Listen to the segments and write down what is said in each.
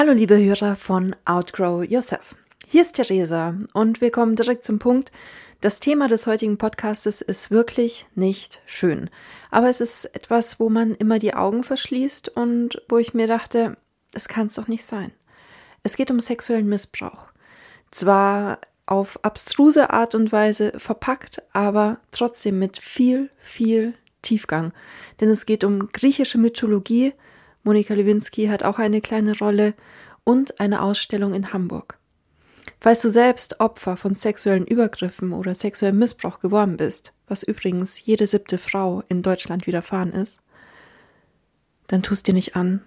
Hallo liebe Hörer von Outgrow Yourself. Hier ist Theresa und wir kommen direkt zum Punkt. Das Thema des heutigen Podcastes ist wirklich nicht schön. Aber es ist etwas, wo man immer die Augen verschließt und wo ich mir dachte, es kann es doch nicht sein. Es geht um sexuellen Missbrauch. Zwar auf abstruse Art und Weise verpackt, aber trotzdem mit viel, viel Tiefgang. Denn es geht um griechische Mythologie, Monika Lewinsky hat auch eine kleine Rolle und eine Ausstellung in Hamburg. Falls du selbst Opfer von sexuellen Übergriffen oder sexuellem Missbrauch geworden bist, was übrigens jede siebte Frau in Deutschland widerfahren ist, dann tust dir nicht an.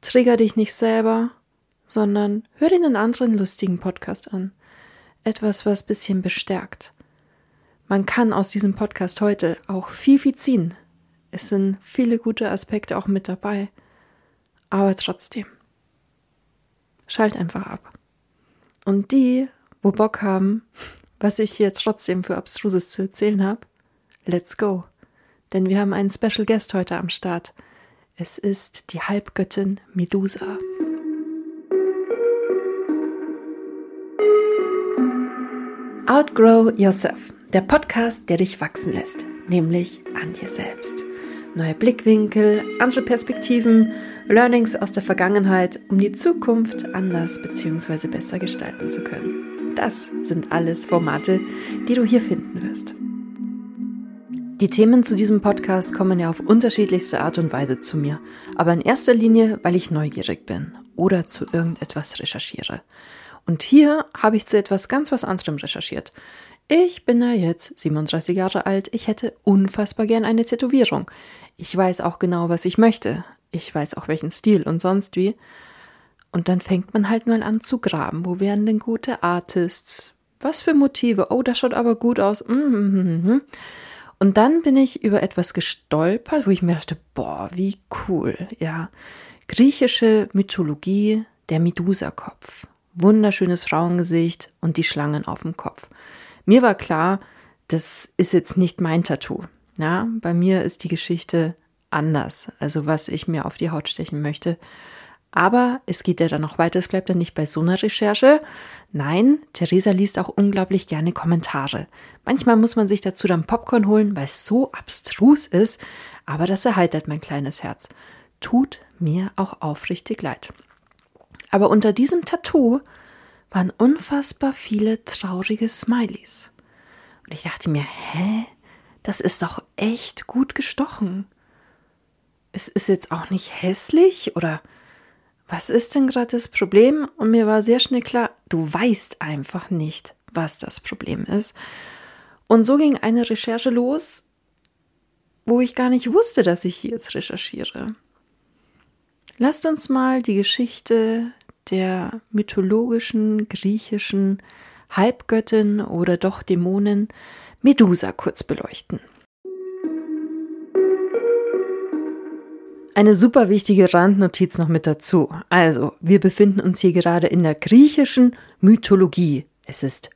Trigger dich nicht selber, sondern hör dir einen anderen lustigen Podcast an. Etwas, was bisschen bestärkt. Man kann aus diesem Podcast heute auch viel, viel ziehen, es sind viele gute Aspekte auch mit dabei. Aber trotzdem. Schalt einfach ab. Und die, wo Bock haben, was ich hier trotzdem für Abstruses zu erzählen habe, let's go. Denn wir haben einen Special Guest heute am Start. Es ist die Halbgöttin Medusa. Outgrow Yourself, der Podcast, der dich wachsen lässt, nämlich an dir selbst neue Blickwinkel, andere Perspektiven, Learnings aus der Vergangenheit, um die Zukunft anders bzw. besser gestalten zu können. Das sind alles Formate, die du hier finden wirst. Die Themen zu diesem Podcast kommen ja auf unterschiedlichste Art und Weise zu mir, aber in erster Linie, weil ich neugierig bin oder zu irgendetwas recherchiere. Und hier habe ich zu etwas ganz was anderem recherchiert. Ich bin ja jetzt 37 Jahre alt, ich hätte unfassbar gern eine Tätowierung. Ich weiß auch genau, was ich möchte. Ich weiß auch welchen Stil und sonst wie. Und dann fängt man halt mal an zu graben. Wo wären denn gute Artists? Was für Motive? Oh, das schaut aber gut aus. Und dann bin ich über etwas gestolpert, wo ich mir dachte, boah, wie cool. Ja, griechische Mythologie, der Medusa-Kopf. Wunderschönes Frauengesicht und die Schlangen auf dem Kopf. Mir war klar, das ist jetzt nicht mein Tattoo. Ja, bei mir ist die Geschichte anders, also was ich mir auf die Haut stechen möchte. Aber es geht ja dann noch weiter, es bleibt dann nicht bei so einer Recherche. Nein, Theresa liest auch unglaublich gerne Kommentare. Manchmal muss man sich dazu dann Popcorn holen, weil es so abstrus ist, aber das erheitert mein kleines Herz. Tut mir auch aufrichtig leid. Aber unter diesem Tattoo waren unfassbar viele traurige Smileys. Und ich dachte mir, hä? das ist doch echt gut gestochen. Es ist jetzt auch nicht hässlich oder was ist denn gerade das Problem? Und mir war sehr schnell klar, du weißt einfach nicht, was das Problem ist. Und so ging eine Recherche los, wo ich gar nicht wusste, dass ich hier jetzt recherchiere. Lasst uns mal die Geschichte der mythologischen griechischen Halbgöttin oder doch Dämonin Medusa kurz beleuchten. Eine super wichtige Randnotiz noch mit dazu. Also, wir befinden uns hier gerade in der griechischen Mythologie. Es ist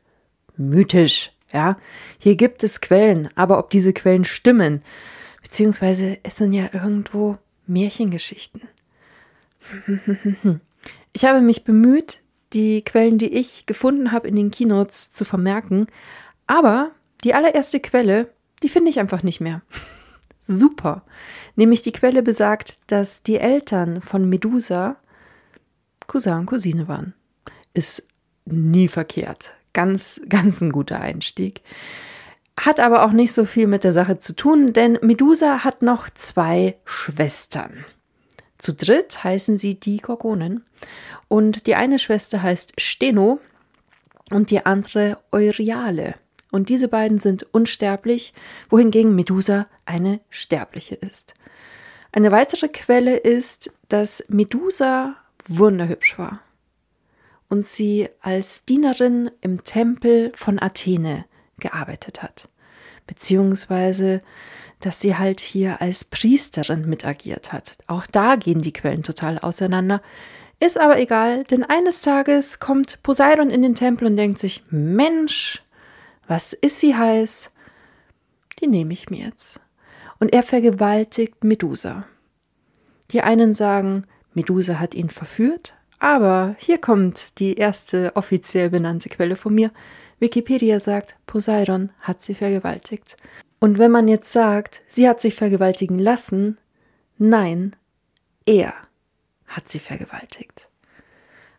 mythisch, ja. Hier gibt es Quellen, aber ob diese Quellen stimmen, beziehungsweise es sind ja irgendwo Märchengeschichten. Ich habe mich bemüht, die Quellen, die ich gefunden habe in den Keynotes zu vermerken, aber die allererste Quelle, die finde ich einfach nicht mehr. Super. Nämlich die Quelle besagt, dass die Eltern von Medusa Cousin und Cousine waren. Ist nie verkehrt. Ganz, ganz ein guter Einstieg. Hat aber auch nicht so viel mit der Sache zu tun, denn Medusa hat noch zwei Schwestern. Zu dritt heißen sie die Gorgonen. Und die eine Schwester heißt Steno und die andere Euryale. Und diese beiden sind unsterblich, wohingegen Medusa eine sterbliche ist. Eine weitere Quelle ist, dass Medusa wunderhübsch war und sie als Dienerin im Tempel von Athene gearbeitet hat, beziehungsweise dass sie halt hier als Priesterin mitagiert hat. Auch da gehen die Quellen total auseinander. Ist aber egal, denn eines Tages kommt Poseidon in den Tempel und denkt sich, Mensch, was ist sie heiß? Die nehme ich mir jetzt. Und er vergewaltigt Medusa. Die einen sagen, Medusa hat ihn verführt, aber hier kommt die erste offiziell benannte Quelle von mir. Wikipedia sagt, Poseidon hat sie vergewaltigt. Und wenn man jetzt sagt, sie hat sich vergewaltigen lassen, nein, er hat sie vergewaltigt.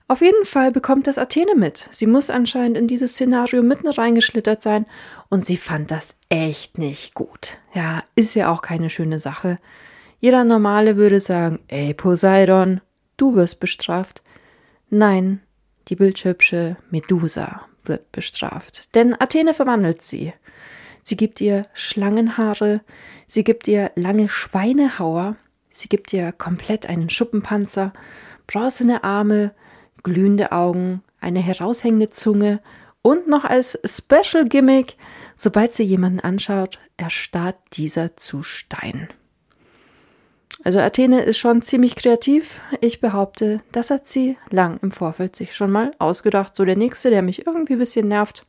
Auf jeden Fall bekommt das Athene mit. Sie muss anscheinend in dieses Szenario mitten reingeschlittert sein und sie fand das echt nicht gut. Ja, ist ja auch keine schöne Sache. Jeder Normale würde sagen, ey Poseidon, du wirst bestraft. Nein, die bildhübsche Medusa wird bestraft, denn Athene verwandelt sie. Sie gibt ihr Schlangenhaare, sie gibt ihr lange Schweinehauer, sie gibt ihr komplett einen Schuppenpanzer, bronzene Arme, glühende Augen, eine heraushängende Zunge und noch als Special Gimmick, sobald sie jemanden anschaut, erstarrt dieser zu Stein. Also Athene ist schon ziemlich kreativ. Ich behaupte, das hat sie lang im Vorfeld sich schon mal ausgedacht. So der nächste, der mich irgendwie ein bisschen nervt,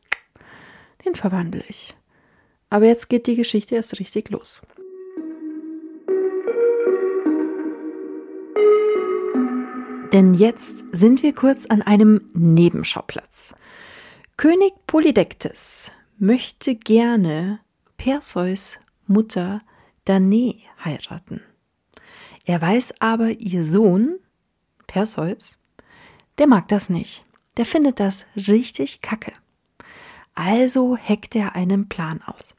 den verwandle ich. Aber jetzt geht die Geschichte erst richtig los. Denn jetzt sind wir kurz an einem Nebenschauplatz. König Polydektes möchte gerne Perseus Mutter Danae heiraten. Er weiß aber, ihr Sohn, Perseus, der mag das nicht. Der findet das richtig kacke. Also heckt er einen Plan aus.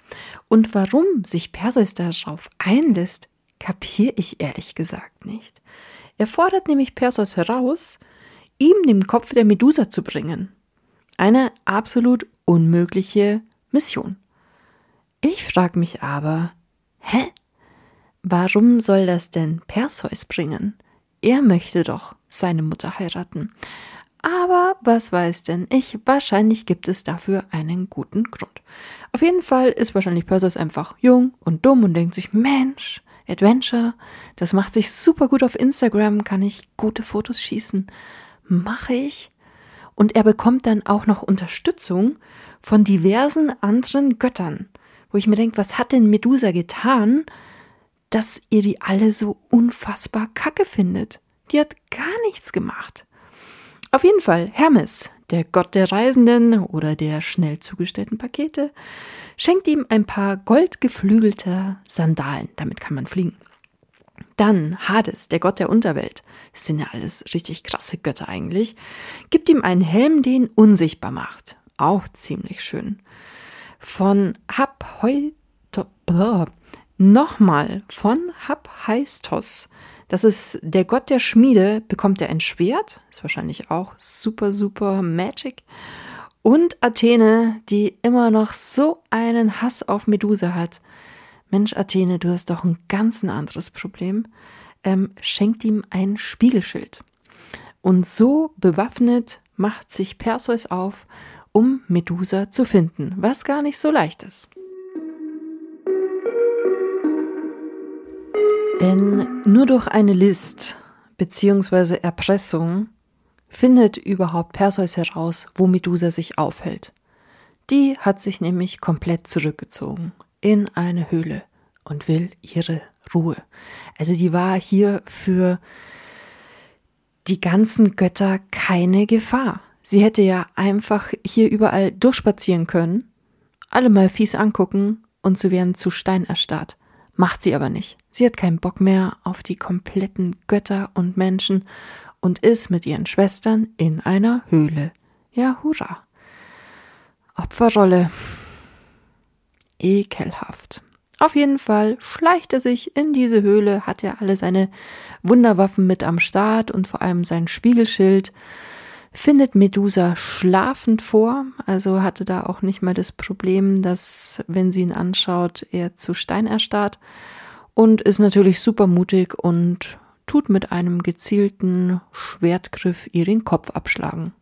Und warum sich Perseus darauf einlässt, kapiere ich ehrlich gesagt nicht. Er fordert nämlich Perseus heraus, ihm den Kopf der Medusa zu bringen. Eine absolut unmögliche Mission. Ich frage mich aber, hä? Warum soll das denn Perseus bringen? Er möchte doch seine Mutter heiraten. Aber was weiß denn ich? Wahrscheinlich gibt es dafür einen guten Grund. Auf jeden Fall ist wahrscheinlich Perseus einfach jung und dumm und denkt sich, Mensch, Adventure, das macht sich super gut auf Instagram, kann ich gute Fotos schießen. Mache ich. Und er bekommt dann auch noch Unterstützung von diversen anderen Göttern, wo ich mir denke, was hat denn Medusa getan, dass ihr die alle so unfassbar kacke findet. Die hat gar nichts gemacht. Auf jeden Fall, Hermes, der Gott der Reisenden oder der schnell zugestellten Pakete, schenkt ihm ein paar goldgeflügelte Sandalen. Damit kann man fliegen. Dann Hades, der Gott der Unterwelt, das sind ja alles richtig krasse Götter eigentlich, gibt ihm einen Helm, den unsichtbar macht. Auch ziemlich schön. Von Hapheutop, Nochmal von Haphaistos. Das ist der Gott der Schmiede, bekommt er ein Schwert. Ist wahrscheinlich auch super, super Magic. Und Athene, die immer noch so einen Hass auf Medusa hat. Mensch, Athene, du hast doch ein ganz anderes Problem. Ähm, schenkt ihm ein Spiegelschild. Und so bewaffnet macht sich Perseus auf, um Medusa zu finden, was gar nicht so leicht ist. Denn nur durch eine List bzw. Erpressung findet überhaupt Perseus heraus, wo Medusa sich aufhält. Die hat sich nämlich komplett zurückgezogen in eine Höhle und will ihre Ruhe. Also die war hier für die ganzen Götter keine Gefahr. Sie hätte ja einfach hier überall durchspazieren können, alle mal fies angucken und sie wären zu Stein erstarrt. Macht sie aber nicht. Sie hat keinen Bock mehr auf die kompletten Götter und Menschen und ist mit ihren Schwestern in einer Höhle. Ja, hurra. Opferrolle. Ekelhaft. Auf jeden Fall schleicht er sich in diese Höhle, hat ja alle seine Wunderwaffen mit am Start und vor allem sein Spiegelschild findet Medusa schlafend vor, also hatte da auch nicht mal das Problem, dass, wenn sie ihn anschaut, er zu Stein erstarrt und ist natürlich super mutig und tut mit einem gezielten Schwertgriff ihr den Kopf abschlagen.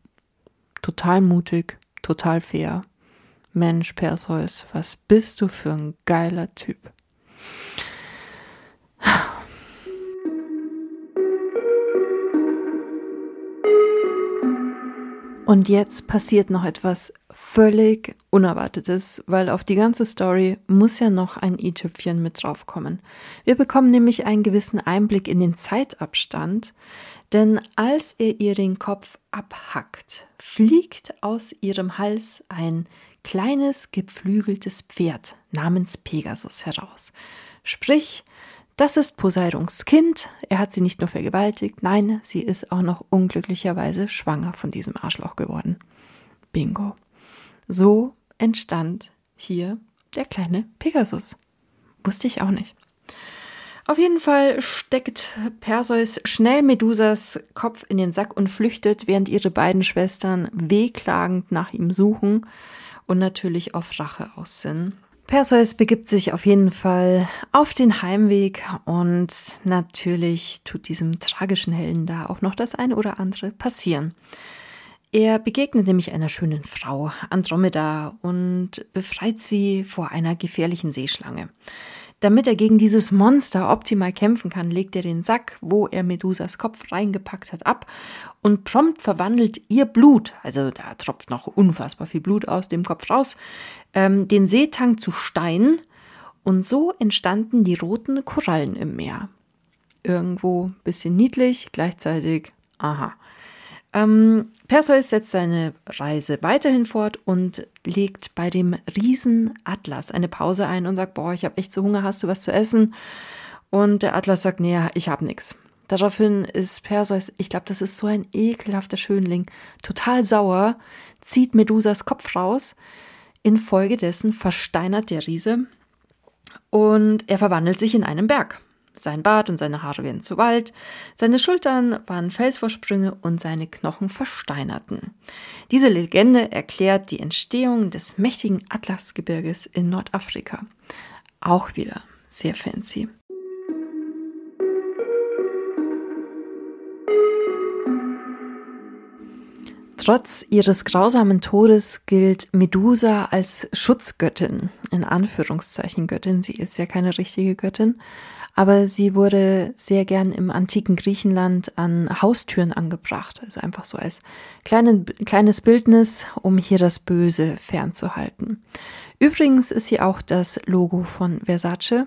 Total mutig, total fair. Mensch, Perseus, was bist du für ein geiler Typ. Und jetzt passiert noch etwas völlig Unerwartetes, weil auf die ganze Story muss ja noch ein i-Tüpfchen mit draufkommen. Wir bekommen nämlich einen gewissen Einblick in den Zeitabstand, denn als er ihr den Kopf abhackt, fliegt aus ihrem Hals ein kleines geflügeltes Pferd namens Pegasus heraus. Sprich, das ist Poseidons Kind. Er hat sie nicht nur vergewaltigt, nein, sie ist auch noch unglücklicherweise schwanger von diesem Arschloch geworden. Bingo. So entstand hier der kleine Pegasus. Wusste ich auch nicht. Auf jeden Fall steckt Perseus schnell Medusas Kopf in den Sack und flüchtet, während ihre beiden Schwestern wehklagend nach ihm suchen und natürlich auf Rache aussinnen. Perseus begibt sich auf jeden Fall auf den Heimweg und natürlich tut diesem tragischen Helden da auch noch das eine oder andere passieren. Er begegnet nämlich einer schönen Frau, Andromeda, und befreit sie vor einer gefährlichen Seeschlange. Damit er gegen dieses Monster optimal kämpfen kann, legt er den Sack, wo er Medusas Kopf reingepackt hat, ab und prompt verwandelt ihr Blut, also da tropft noch unfassbar viel Blut aus dem Kopf raus, ähm, den Seetank zu Stein und so entstanden die roten Korallen im Meer. Irgendwo bisschen niedlich, gleichzeitig, aha. Ähm, Perseus setzt seine Reise weiterhin fort und legt bei dem Riesen Atlas eine Pause ein und sagt, boah, ich habe echt so Hunger, hast du was zu essen? Und der Atlas sagt, nee, ich habe nichts. Daraufhin ist Perseus, ich glaube, das ist so ein ekelhafter Schönling, total sauer, zieht Medusas Kopf raus. Infolgedessen versteinert der Riese und er verwandelt sich in einen Berg. Sein Bart und seine Haare werden zu Wald, seine Schultern waren Felsvorsprünge und seine Knochen versteinerten. Diese Legende erklärt die Entstehung des mächtigen Atlasgebirges in Nordafrika. Auch wieder sehr fancy. Trotz ihres grausamen Todes gilt Medusa als Schutzgöttin, in Anführungszeichen Göttin, sie ist ja keine richtige Göttin, aber sie wurde sehr gern im antiken Griechenland an Haustüren angebracht, also einfach so als kleine, kleines Bildnis, um hier das Böse fernzuhalten. Übrigens ist sie auch das Logo von Versace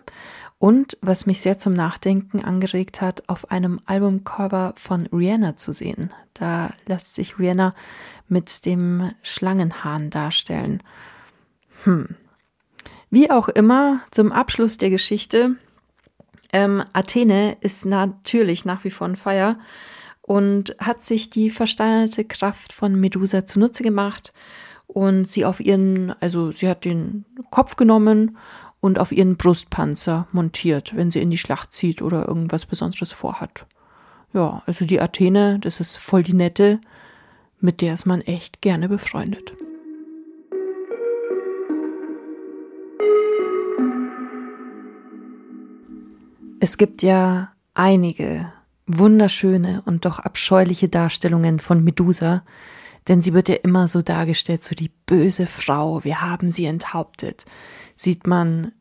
und, was mich sehr zum Nachdenken angeregt hat, auf einem Albumcover von Rihanna zu sehen. Da lässt sich Rihanna mit dem Schlangenhahn darstellen. Hm. Wie auch immer, zum Abschluss der Geschichte ähm, Athene ist natürlich nach wie vor ein Feier und hat sich die versteinerte Kraft von Medusa zunutze gemacht und sie auf ihren, also sie hat den Kopf genommen und auf ihren Brustpanzer montiert, wenn sie in die Schlacht zieht oder irgendwas Besonderes vorhat. Ja, also die Athene, das ist voll die nette, mit der ist man echt gerne befreundet. Es gibt ja einige wunderschöne und doch abscheuliche Darstellungen von Medusa, denn sie wird ja immer so dargestellt, so die böse Frau, wir haben sie enthauptet. Sieht man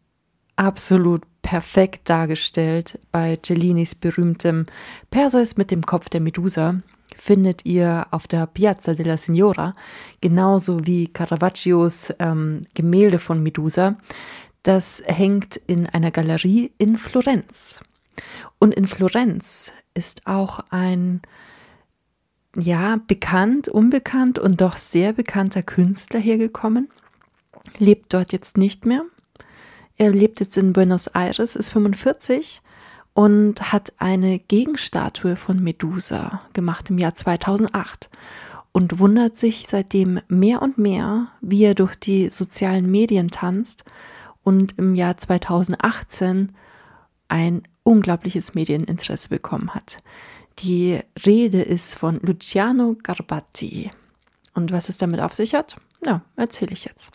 absolut perfekt dargestellt bei Cellinis berühmtem Perseus mit dem Kopf der Medusa, findet ihr auf der Piazza della Signora, genauso wie Caravaggios ähm, Gemälde von Medusa. Das hängt in einer Galerie in Florenz. Und in Florenz ist auch ein, ja, bekannt, unbekannt und doch sehr bekannter Künstler hergekommen. Lebt dort jetzt nicht mehr. Er lebt jetzt in Buenos Aires, ist 45 und hat eine Gegenstatue von Medusa gemacht im Jahr 2008 und wundert sich seitdem mehr und mehr, wie er durch die sozialen Medien tanzt und im Jahr 2018 ein unglaubliches Medieninteresse bekommen hat. Die Rede ist von Luciano Garbatti. Und was es damit auf sich hat? Ja, erzähle ich jetzt.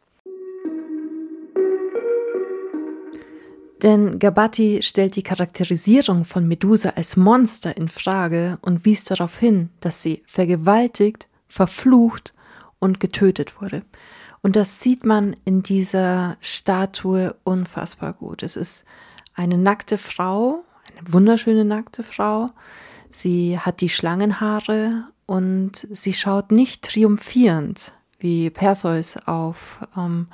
Denn Gabatti stellt die Charakterisierung von Medusa als Monster in Frage und wies darauf hin, dass sie vergewaltigt, verflucht und getötet wurde. Und das sieht man in dieser Statue unfassbar gut. Es ist eine nackte Frau, eine wunderschöne nackte Frau. Sie hat die Schlangenhaare und sie schaut nicht triumphierend wie Perseus auf ähm,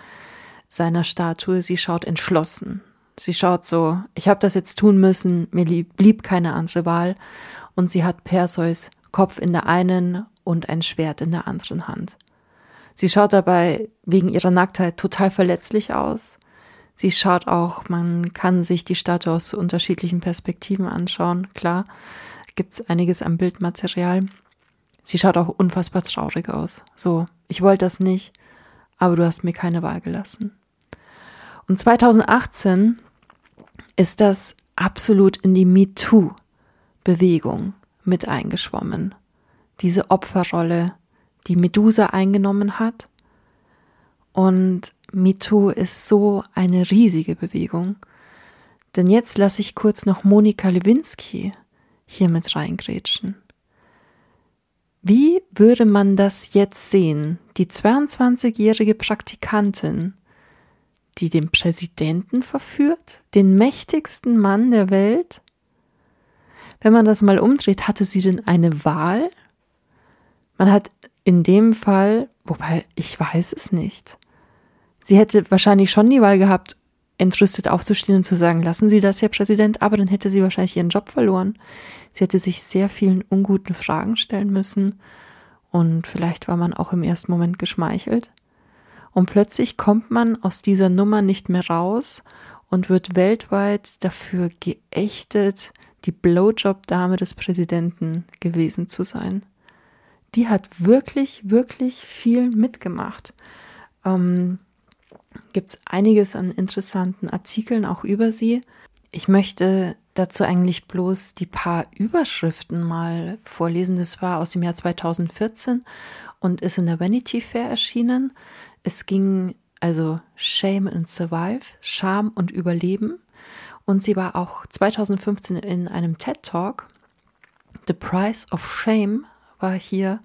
seiner Statue. Sie schaut entschlossen. Sie schaut so, ich habe das jetzt tun müssen, mir blieb keine andere Wahl. Und sie hat Perseus Kopf in der einen und ein Schwert in der anderen Hand. Sie schaut dabei wegen ihrer Nacktheit total verletzlich aus. Sie schaut auch, man kann sich die Statue aus unterschiedlichen Perspektiven anschauen. Klar, gibt es einiges am Bildmaterial. Sie schaut auch unfassbar traurig aus. So, ich wollte das nicht, aber du hast mir keine Wahl gelassen. Und 2018 ist das absolut in die MeToo-Bewegung mit eingeschwommen. Diese Opferrolle, die Medusa eingenommen hat. Und MeToo ist so eine riesige Bewegung. Denn jetzt lasse ich kurz noch Monika Lewinsky hier mit reingrätschen. Wie würde man das jetzt sehen? Die 22-jährige Praktikantin, die den Präsidenten verführt, den mächtigsten Mann der Welt? Wenn man das mal umdreht, hatte sie denn eine Wahl? Man hat in dem Fall, wobei ich weiß es nicht. Sie hätte wahrscheinlich schon die Wahl gehabt, entrüstet aufzustehen und zu sagen, lassen Sie das, Herr Präsident, aber dann hätte sie wahrscheinlich ihren Job verloren. Sie hätte sich sehr vielen unguten Fragen stellen müssen und vielleicht war man auch im ersten Moment geschmeichelt. Und plötzlich kommt man aus dieser Nummer nicht mehr raus und wird weltweit dafür geächtet, die Blowjob-Dame des Präsidenten gewesen zu sein die hat wirklich, wirklich viel mitgemacht. Ähm, Gibt es einiges an interessanten Artikeln auch über sie. Ich möchte dazu eigentlich bloß die paar Überschriften mal vorlesen. Das war aus dem Jahr 2014 und ist in der Vanity Fair erschienen. Es ging also Shame and Survive, Scham und Überleben. Und sie war auch 2015 in einem TED Talk. The Price of Shame war hier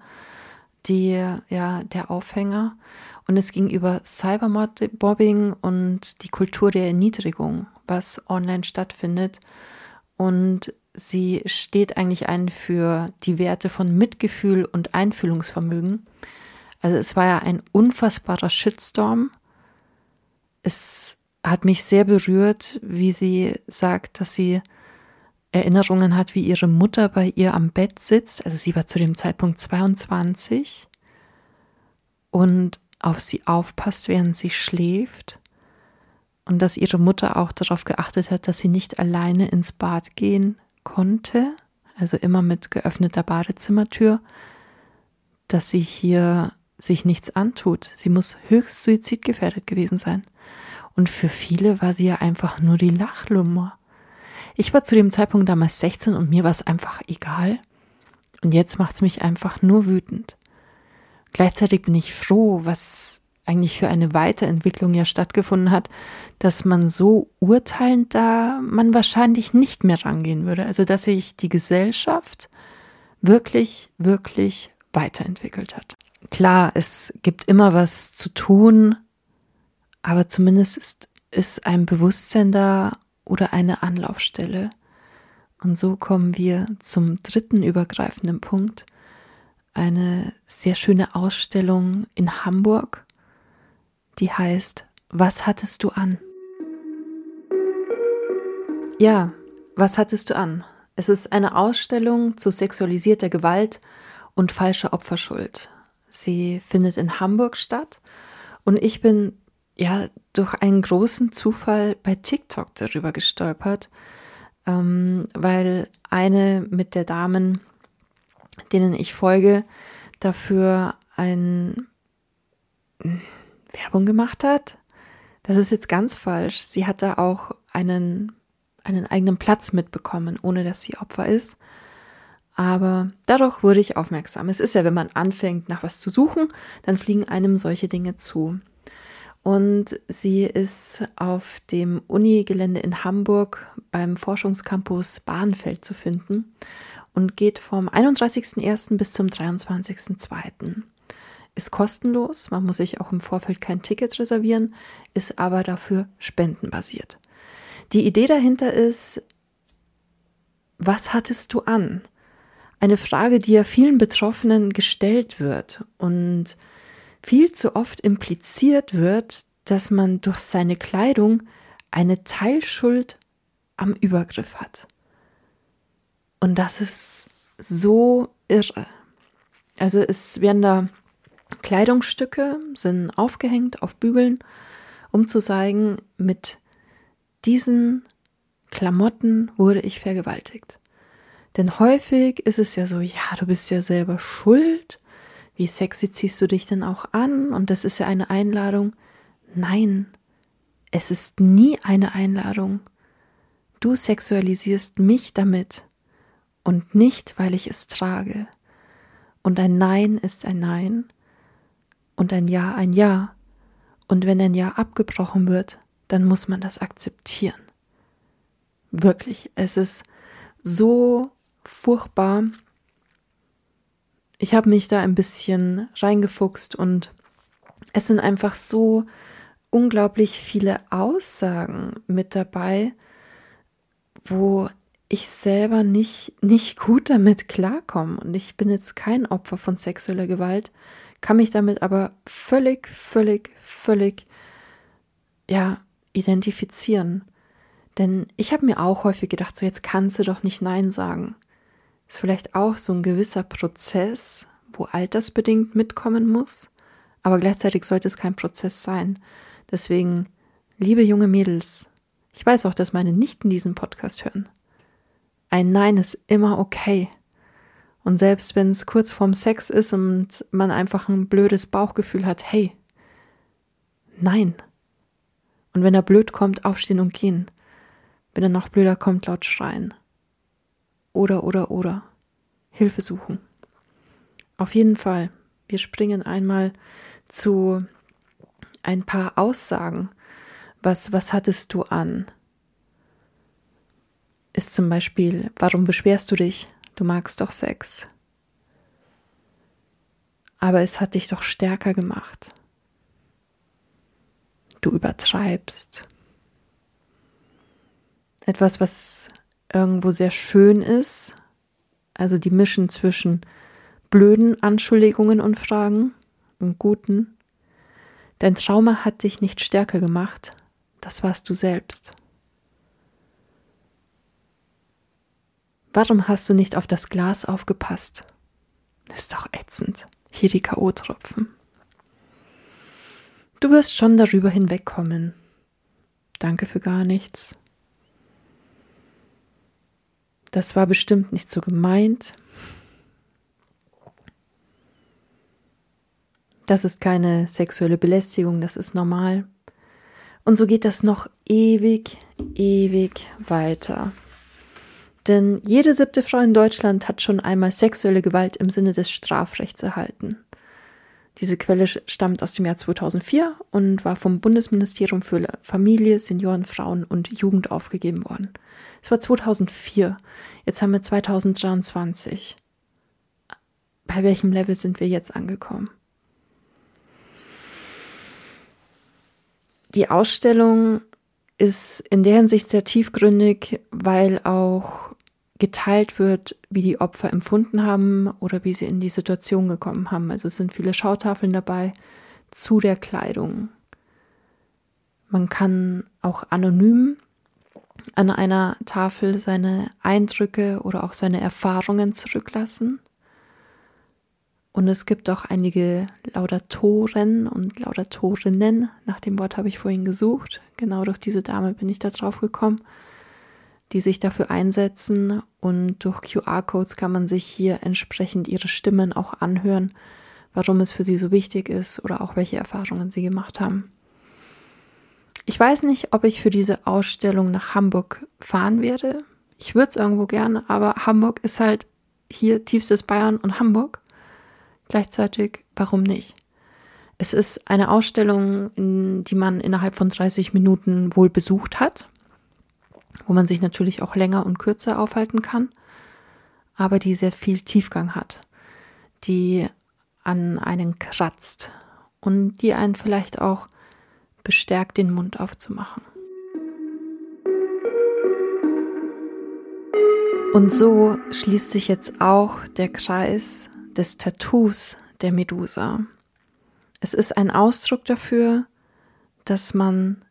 die, ja, der Aufhänger. Und es ging über Cybermobbing und die Kultur der Erniedrigung, was online stattfindet. Und sie steht eigentlich ein für die Werte von Mitgefühl und Einfühlungsvermögen. Also es war ja ein unfassbarer Shitstorm. Es hat mich sehr berührt, wie sie sagt, dass sie Erinnerungen hat, wie ihre Mutter bei ihr am Bett sitzt. Also sie war zu dem Zeitpunkt 22 und auf sie aufpasst, während sie schläft. Und dass ihre Mutter auch darauf geachtet hat, dass sie nicht alleine ins Bad gehen konnte, also immer mit geöffneter Badezimmertür, dass sie hier sich nichts antut. Sie muss höchst suizidgefährdet gewesen sein. Und für viele war sie ja einfach nur die Lachlummer. Ich war zu dem Zeitpunkt damals 16 und mir war es einfach egal. Und jetzt macht es mich einfach nur wütend. Gleichzeitig bin ich froh, was eigentlich für eine Weiterentwicklung ja stattgefunden hat, dass man so urteilend da man wahrscheinlich nicht mehr rangehen würde. Also dass sich die Gesellschaft wirklich, wirklich weiterentwickelt hat. Klar, es gibt immer was zu tun, aber zumindest ist, ist ein Bewusstsein da oder eine Anlaufstelle. Und so kommen wir zum dritten übergreifenden Punkt. Eine sehr schöne Ausstellung in Hamburg, die heißt Was hattest du an? Ja, was hattest du an? Es ist eine Ausstellung zu sexualisierter Gewalt und falscher Opferschuld. Sie findet in Hamburg statt und ich bin ja durch einen großen Zufall bei TikTok darüber gestolpert, ähm, weil eine mit der Damen, denen ich folge, dafür ein hm, Werbung gemacht hat. Das ist jetzt ganz falsch. Sie hat da auch einen, einen eigenen Platz mitbekommen, ohne dass sie Opfer ist. Aber dadurch wurde ich aufmerksam. Es ist ja, wenn man anfängt, nach was zu suchen, dann fliegen einem solche Dinge zu. Und sie ist auf dem Uni-Gelände in Hamburg beim Forschungscampus Bahnfeld zu finden und geht vom 31.01. bis zum 23.02. Ist kostenlos, man muss sich auch im Vorfeld kein Ticket reservieren, ist aber dafür spendenbasiert. Die Idee dahinter ist, was hattest du an? Eine Frage, die ja vielen Betroffenen gestellt wird und viel zu oft impliziert wird, dass man durch seine Kleidung eine Teilschuld am Übergriff hat. Und das ist so irre. Also es werden da Kleidungsstücke, sind aufgehängt auf Bügeln, um zu zeigen, mit diesen Klamotten wurde ich vergewaltigt. Denn häufig ist es ja so, ja, du bist ja selber schuld. Wie sexy ziehst du dich denn auch an? Und das ist ja eine Einladung. Nein, es ist nie eine Einladung. Du sexualisierst mich damit und nicht, weil ich es trage. Und ein Nein ist ein Nein und ein Ja ein Ja. Und wenn ein Ja abgebrochen wird, dann muss man das akzeptieren. Wirklich, es ist so furchtbar. Ich habe mich da ein bisschen reingefuchst und es sind einfach so unglaublich viele Aussagen mit dabei, wo ich selber nicht, nicht gut damit klarkomme. Und ich bin jetzt kein Opfer von sexueller Gewalt, kann mich damit aber völlig, völlig, völlig, ja, identifizieren. Denn ich habe mir auch häufig gedacht, so jetzt kannst du doch nicht Nein sagen. Ist vielleicht auch so ein gewisser Prozess, wo altersbedingt mitkommen muss, aber gleichzeitig sollte es kein Prozess sein. Deswegen, liebe junge Mädels, ich weiß auch, dass meine Nichten diesen Podcast hören. Ein Nein ist immer okay. Und selbst wenn es kurz vorm Sex ist und man einfach ein blödes Bauchgefühl hat, hey, nein. Und wenn er blöd kommt, aufstehen und gehen. Wenn er noch blöder kommt, laut schreien. Oder, oder, oder. Hilfe suchen. Auf jeden Fall, wir springen einmal zu ein paar Aussagen. Was, was hattest du an? Ist zum Beispiel, warum beschwerst du dich? Du magst doch Sex. Aber es hat dich doch stärker gemacht. Du übertreibst. Etwas, was irgendwo sehr schön ist, also die Mischen zwischen blöden Anschuldigungen und Fragen und guten. Dein Trauma hat dich nicht stärker gemacht, das warst du selbst. Warum hast du nicht auf das Glas aufgepasst? Ist doch ätzend. Hier die K.O.-Tropfen. Du wirst schon darüber hinwegkommen. Danke für gar nichts. Das war bestimmt nicht so gemeint. Das ist keine sexuelle Belästigung, das ist normal. Und so geht das noch ewig, ewig weiter. Denn jede siebte Frau in Deutschland hat schon einmal sexuelle Gewalt im Sinne des Strafrechts erhalten. Diese Quelle stammt aus dem Jahr 2004 und war vom Bundesministerium für Familie, Senioren, Frauen und Jugend aufgegeben worden. Es war 2004. Jetzt haben wir 2023. Bei welchem Level sind wir jetzt angekommen? Die Ausstellung ist in der Hinsicht sehr tiefgründig, weil auch geteilt wird, wie die Opfer empfunden haben oder wie sie in die Situation gekommen haben. Also es sind viele Schautafeln dabei zu der Kleidung. Man kann auch anonym an einer Tafel seine Eindrücke oder auch seine Erfahrungen zurücklassen. Und es gibt auch einige Laudatoren und Laudatorinnen, nach dem Wort habe ich vorhin gesucht, genau durch diese Dame bin ich da drauf gekommen, die sich dafür einsetzen und durch QR-Codes kann man sich hier entsprechend ihre Stimmen auch anhören, warum es für sie so wichtig ist oder auch welche Erfahrungen sie gemacht haben. Ich weiß nicht, ob ich für diese Ausstellung nach Hamburg fahren werde. Ich würde es irgendwo gerne, aber Hamburg ist halt hier tiefstes Bayern und Hamburg. Gleichzeitig, warum nicht? Es ist eine Ausstellung, die man innerhalb von 30 Minuten wohl besucht hat wo man sich natürlich auch länger und kürzer aufhalten kann, aber die sehr viel Tiefgang hat, die an einen kratzt und die einen vielleicht auch bestärkt, den Mund aufzumachen. Und so schließt sich jetzt auch der Kreis des Tattoos der Medusa. Es ist ein Ausdruck dafür, dass man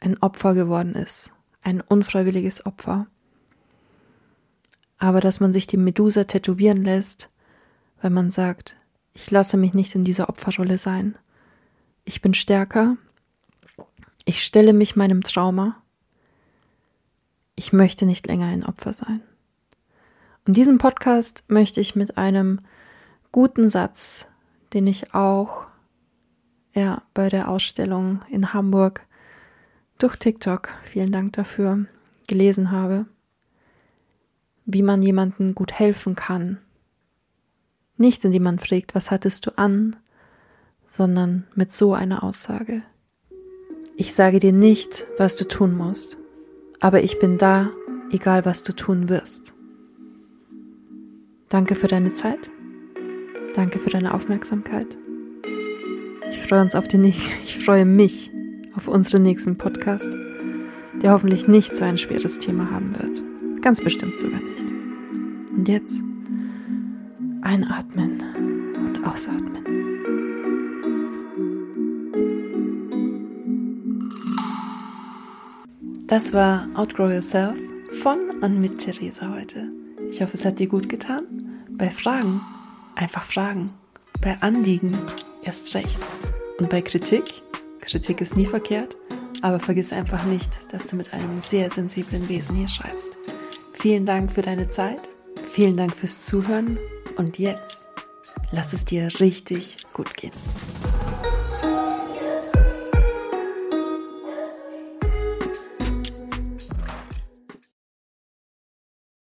ein Opfer geworden ist, ein unfreiwilliges Opfer. Aber dass man sich die Medusa tätowieren lässt, weil man sagt, ich lasse mich nicht in dieser Opferrolle sein. Ich bin stärker. Ich stelle mich meinem Trauma. Ich möchte nicht länger ein Opfer sein. Und diesen Podcast möchte ich mit einem guten Satz, den ich auch ja, bei der Ausstellung in Hamburg durch TikTok, vielen Dank dafür, gelesen habe, wie man jemandem gut helfen kann. Nicht indem man fragt, was hattest du an, sondern mit so einer Aussage. Ich sage dir nicht, was du tun musst, aber ich bin da, egal was du tun wirst. Danke für deine Zeit. Danke für deine Aufmerksamkeit. Ich freue uns auf den nächsten, ich freue mich auf unseren nächsten Podcast, der hoffentlich nicht so ein schweres Thema haben wird. Ganz bestimmt sogar nicht. Und jetzt einatmen und ausatmen. Das war Outgrow Yourself von und mit Theresa heute. Ich hoffe, es hat dir gut getan. Bei Fragen einfach fragen. Bei Anliegen erst recht. Und bei Kritik, Kritik ist nie verkehrt, aber vergiss einfach nicht, dass du mit einem sehr sensiblen Wesen hier schreibst. Vielen Dank für deine Zeit, vielen Dank fürs Zuhören und jetzt lass es dir richtig gut gehen.